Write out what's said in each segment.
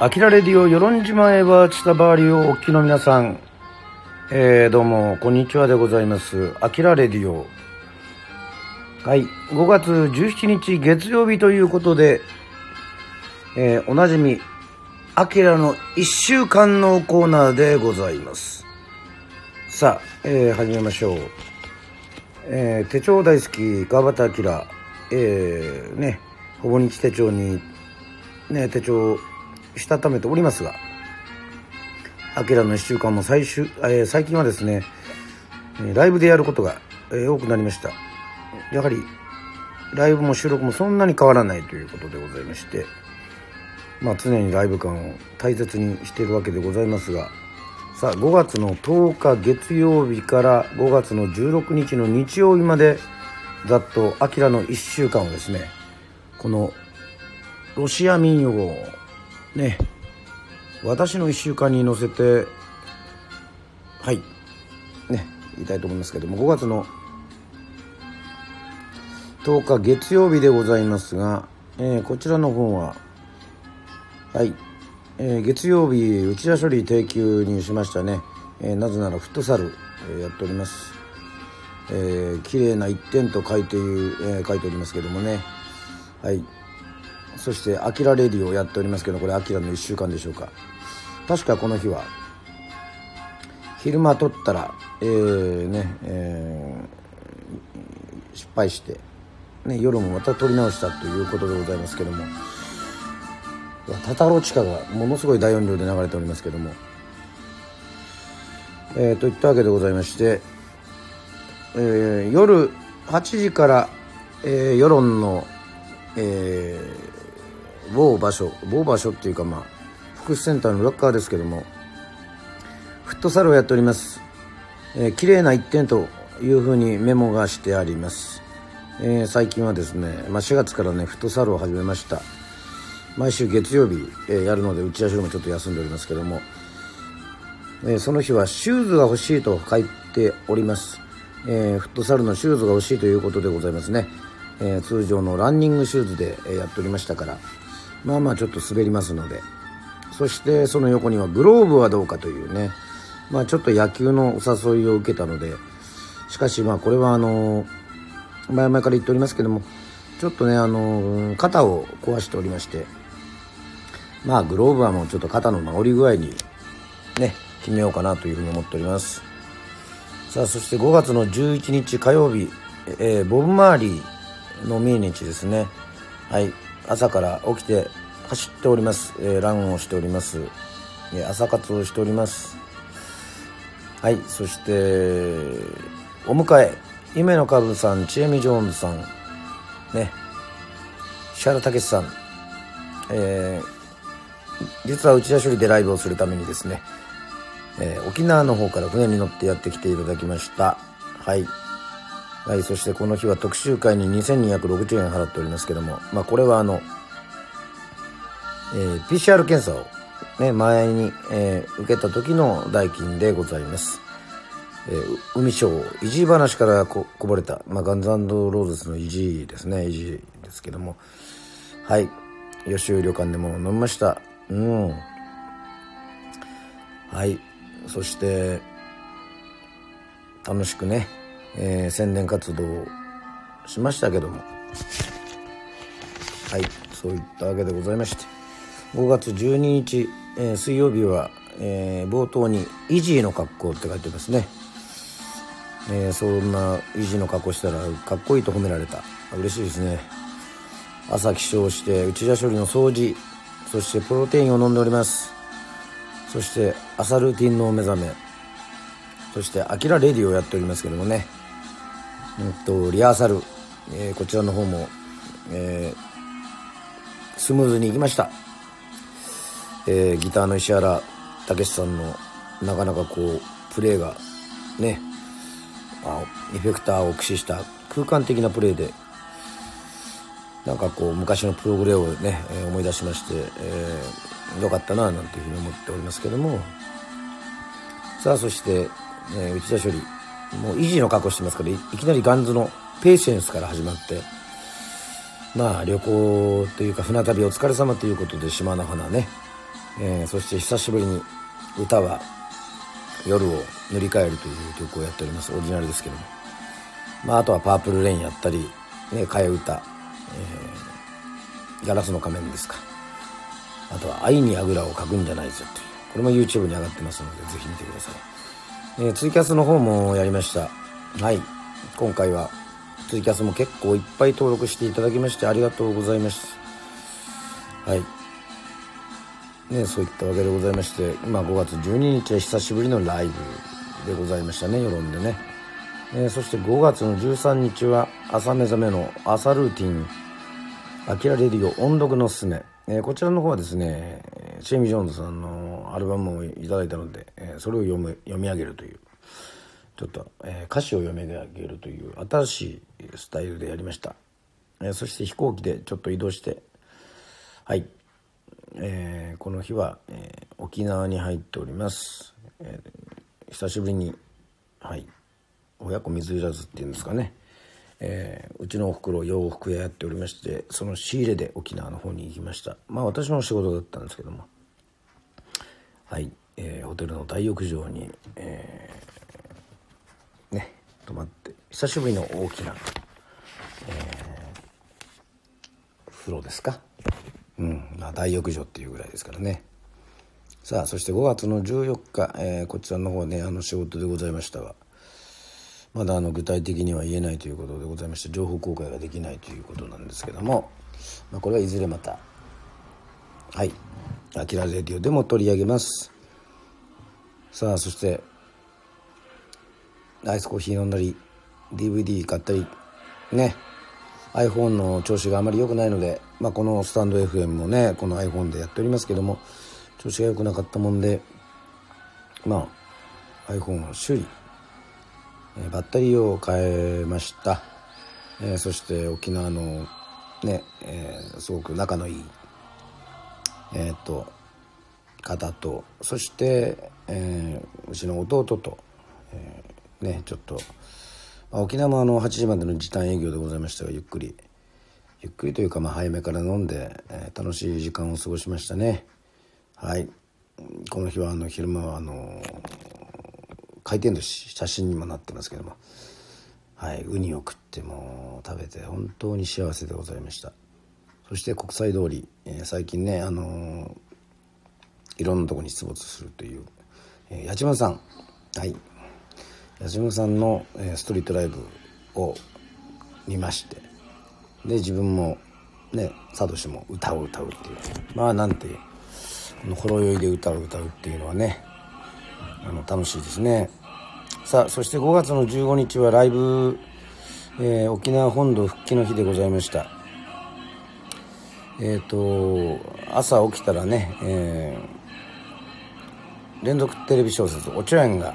アキラレディオ、与論島へはチタバーリをお聞きの皆さん、えー、どうも、こんにちはでございます。アキラレディオ。はい、5月17日月曜日ということで、えー、おなじみ、アキラの1週間のコーナーでございます。さあ、えー、始めましょう。えー、手帳大好き、川端明、えー、ね、ほぼ日手帳に、ね、手帳したためておりますが、アキラの1週間も最終、えー、最近はですね、ライブでやることが、えー、多くなりました。やはり、ライブも収録もそんなに変わらないということでございまして、まあ常にライブ感を大切にしているわけでございますが、さあ5月の10日月曜日から5月の16日の日曜日までざっとアキラの1週間をですねこのロシア民謡をね私の1週間に乗せてはい。ね言いたいと思いますけども5月の10日月曜日でございますが、えー、こちらの方ははい。えー、月曜日内田処理定休にしましたね、えー、なぜならフットサル、え、やっております。えー、綺麗な一点と書いて、え、書いておりますけどもね。はい。そして「アキラレディ」をやっておりますけどこれ「アキラの1週間でしょうか。確かこの日は昼間撮ったらえー、ね、えー、失敗して、ね、夜もまた撮り直したということでございますけども。タタロ地下がものすごい大音量で流れておりますけども。えー、といったわけでございまして、えー、夜8時から、えー、世論の、えー、某場所某場所っていうかまあ福祉センターの裏側ですけどもフットサルをやっております、えー、綺麗な一点というふうにメモがしてあります、えー、最近はですね、まあ、4月からねフットサルを始めました。毎週月曜日、えー、やるので打ち合わせもちょっと休んでおりますけども、えー、その日はシューズが欲しいと書いております、えー、フットサルのシューズが欲しいということでございますね、え通常のランニングシューズで、えやっておりましたから。まあまあちょっと滑りますので。そしてその横にはグローブはどうかというね。まあちょっと野球のお誘いを受けたので。しかしまあこれはあの前々から言っておりますけどもちょっとねあの肩を壊しておりまして。まあグローブはもうちょっと肩の治り具合にね決めようかなというふうに思っております。さあそして5月の11日火曜日、えー、ボブ・マーリーの命日ですね。はい。朝から起きて走っております、えー、ランをしております、えー、朝活をしております。はいそしてお迎え。夢のカブさんちえみジョーンズさん。ね。石原武さん。えー実は内田処理でライブをするためにですね、えー、沖縄の方から船に乗ってやってきていただきました。はい。はい、そしてこの日は特集会に2260円払っておりますけども、まあ、これはあの、えー、PCR 検査を、ね、前に、えー、受けた時の代金でございます。えー、海賞、維持話からここぼれた、まあ、ガンズローズの維持ですね、維持ですけども、はい、吉湯旅館でも飲みました。うん。はい。そして楽しくね、えー、宣伝活動しましたけども。はいそういったわけでございまして。5月12日、えー、水曜日は、えー、冒頭に「イジーの格好」って書いてますね、え、そんなイジーの格好したらかっこいいと褒められた。嬉しいですね。朝起床して内田処理の掃除そしてプロテインを飲んでおります。そして朝ルーティンのお目覚め。そしてアキラレディをやっておりますけどもね。うんとリハーサル、えー、こちらの方も、えー、スムーズにいきました、えー、ギターの石原武さんのなかなかこうプレーがねあエフェクターを駆使した空間的なプレーでなんかこう昔のプログレをね、え、思い出しまして、えー、よかったななんていうふうに思っておりますけども。さあそして、えー、内田処理。もう維持の格好してますからいきなりガンズのペーシェンスから始まってまあ旅行というか船旅お疲れ様ということで島の花ね、えー、そして久しぶりに歌は夜を塗り替えるという曲をやっております。オリジナルですけども、まあ、あとは「パープルレイン」やったり、ね、替え歌、えー、ガラスの仮面ですか。あとは「愛にあぐらをかくんじゃないぞ」という。これも YouTube に上がってますのでぜひ見てください、えー、ツイキャスの方もやりました。はい。今回はツイキャスも結構いっぱい登録していただきましてありがとうございます。はい。ね、そういったわけでございまして、まあ、5月12日は久しぶりのライブでございましたね世論でね、えー、そして5月の13日は朝目覚めの朝ルーティン「あきらレディオ音読のすすめ」えー、こちらの方はですねシェイミ・ジョーンズさんのアルバムをいただいたので、えー、それを読む読み上げるというちょっと、え歌詞を読み上げるという新しいスタイルでやりました、えそして飛行機でちょっと移動してはい。えー、この日は、えー、沖縄に入っております、えー、久しぶりにはい。親子水入らずっていうんですかね、えうちのおふくろ洋服屋やっておりましてその仕入れで沖縄の方に行きました。まあ私の仕事だったんですけども。はい、えホテルの大浴場に、えね泊まって久しぶりの大きな、え風呂ですか。うんまあ、大浴場っていうぐらいですからね。さあそして5月の14日、えー、こちらの方ねあの仕事でございましたがまだあの具体的には言えないということでございまして情報公開ができないということなんですけども、まあ、これはいずれまたはい「あきらレディオ」でも取り上げます。さあそしてアイスコーヒー飲んだり DVD 買ったりね。iPhone の調子があまり良くないので、まあ、このスタンド FM もねこの iPhone でやっておりますけども調子が良くなかったもんでまあ iPhone を修理、バッテリーを変えました、えー、そして沖縄のね、えー、すごく仲のいいえっ、と方とそして、えー、うちの弟と、えねちょっと沖縄もあの8時までの時短営業でございましたがゆっくりゆっくりというかまあ早めから飲んで、えー、楽しい時間を過ごしましたね。はい。この日はあの昼間はあの回転寿司写真にもなってますけども。はい。ウニを食っても食べて本当に幸せでございました。そして国際通り、えー、最近ねあのいろんなとこに出没するという、えー、八幡さん。はい。矢島さんの、えストリートライブを見ましてで自分もねサトシも歌を歌うっていう。まあなんてこのほろ酔いで歌を歌うっていうのはねあの楽しいですね。さあそして5月の15日はライブ、えー、沖縄本土復帰の日でございました。えっ、ー、と朝起きたらね、えー、連続テレビ小説「おちょやん」が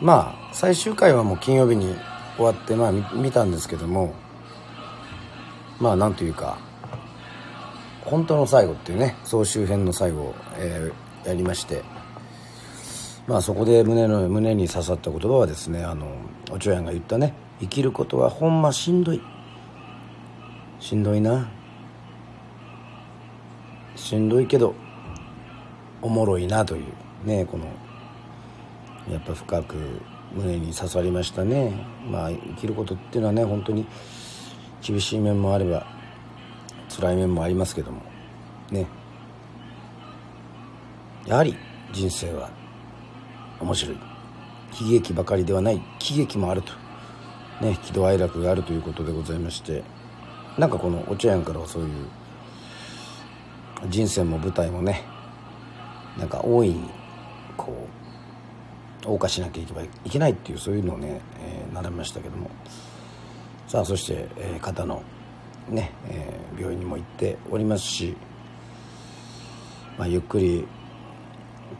まあ最終回はもう金曜日に終わってまあ見たんですけどもまあなんというか本当の最後っていうね総集編の最後を、えー、やりましてまあそこで胸の胸に刺さった言葉はですねあのおちょやんが言ったね生きることはほんましんどい。しんどいな。しんどいけどおもろいなというねこのやっぱ深く胸に刺さりましたね。まあ生きることっていうのはね本当に厳しい面もあれば辛い面もありますけどもね。やはり人生は面白い。悲劇ばかりではない。喜劇もあると。ね喜怒哀楽があるということでございましてなんかこのお茶屋からはそういう人生も舞台もねなんか大いにこう謳歌しなきゃいけないっていうそういうのをね、えー、習いましたけども。さあそして、えー、肩のね、えー、病院にも行っておりますし、まあ、ゆっくり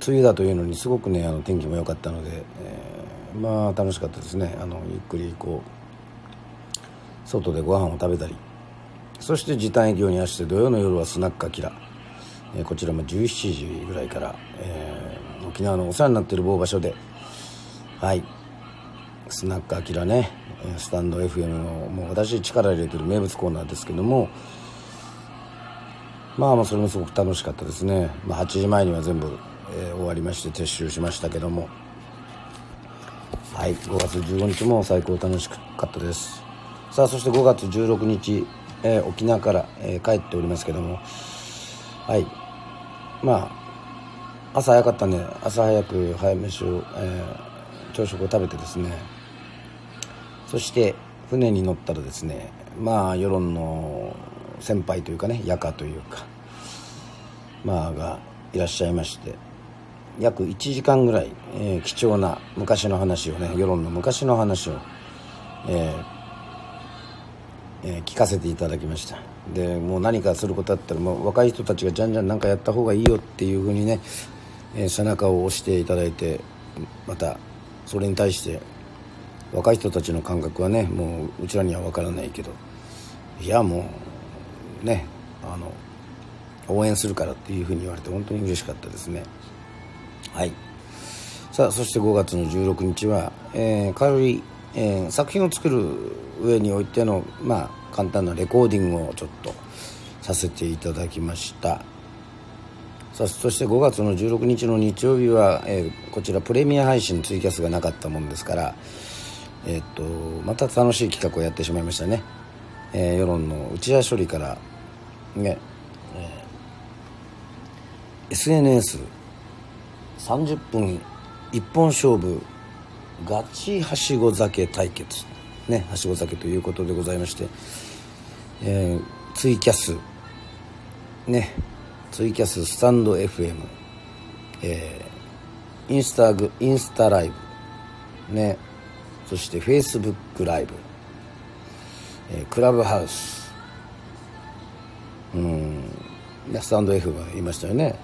梅雨だというのにすごくねあの天気も良かったので、えー、まあ楽しかったですね。あのゆっくりこう外でご飯を食べたり。そして時短営業にあして土曜の夜はスナックアキラ、え、こちらも17時ぐらいから、えー、沖縄のお世話になっている某場所ではい。スナックアキラねスタンド FM のもう私力入れてる名物コーナーですけどもまあまあそれもすごく楽しかったですね、まあ、8時前には全部、えー、終わりまして撤収しましたけども。はい。5月15日も最高楽しかったです。さあそして5月16日、えー、沖縄から、えー、帰っておりますけどもはい。まあ朝早かったんで朝早く早飯を、えー、朝食を食べてですね。そして船に乗ったらですねまあ世論の先輩というかね夜家というかまあがいらっしゃいまして約1時間ぐらい、えー、貴重な昔の話をね世論の昔の話を、えーえー、聞かせていただきました。でもう何かすることだったらもう若い人たちがじゃんじゃん何かやった方がいいよっていうふうにね、え背中を押していただいてまたそれに対して若い人たちの感覚はねもううちらには分からないけどいやもうねあの応援するからっていうふうに言われて本当に嬉しかったですね。はい。さあそして5月の16日は、えー、軽い、えー、作品を作る上においてのまあ簡単なレコーディングをちょっとさせていただきました。さあそして5月の16日の日曜日は、えー、こちらプレミア配信ツイキャスがなかったもんですからえっ、とまた楽しい企画をやってしまいましたね、えー、世論の内輪処理からね、えー、SNS30 分一本勝負ガチはしご酒対決。ねはしご酒ということでございまして、えー、ツイキャス。ねツイキャススタンド FM えー、インスタグインスタライブ。ねそして Facebook ライブ、えー、クラブハウス。うんスタンド F が言いましたよね。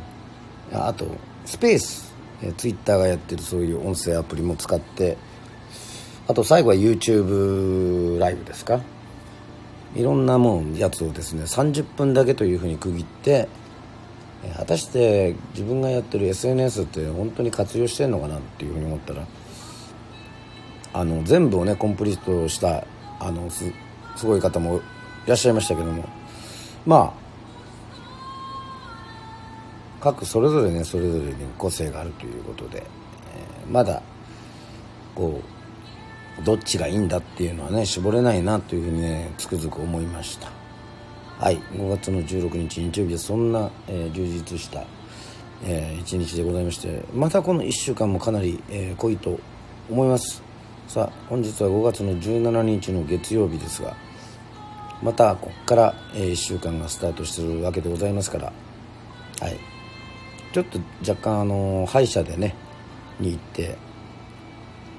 あとスペース、えー、Twitter がやってるそういう音声アプリも使ってあと最後は YouTube ライブですか？いろんなもんやつをですね30分だけというふうに区切って果たして自分がやってる SNS って本当に活用してんのかなっていうふうに思ったらあの全部をねコンプリートしたあのすすごい方もいらっしゃいましたけどもまあ各それぞれねそれぞれに個性があるということで、えー、まだこうどっちがいいんだっていうのはね絞れないなというふうにねつくづく思いました。はい5月の16日日曜日はそんな、えー、充実した、えー、一日でございましてまたこの1週間もかなり、えー、濃いと思います。さあ本日は5月の17日の月曜日ですがまたここから、え1週間がスタートしてるわけでございますからはい。ちょっと若干あの歯医者でねに行って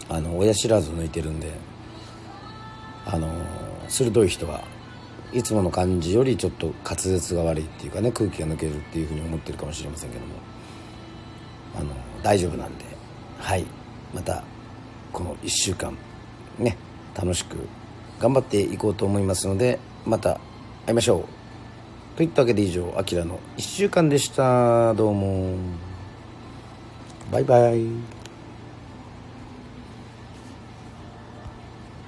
あの親知らず抜いてるんであの鋭い人はいつもの感じよりちょっと滑舌が悪いっていうかね空気が抜けるっていうふうに思ってるかもしれませんけどもあの大丈夫なんではい。またこの1週間ね楽しく頑張っていこうと思いますのでまた会いましょう。といったわけで以上あきらの1週間でした。どうも。バイバイ。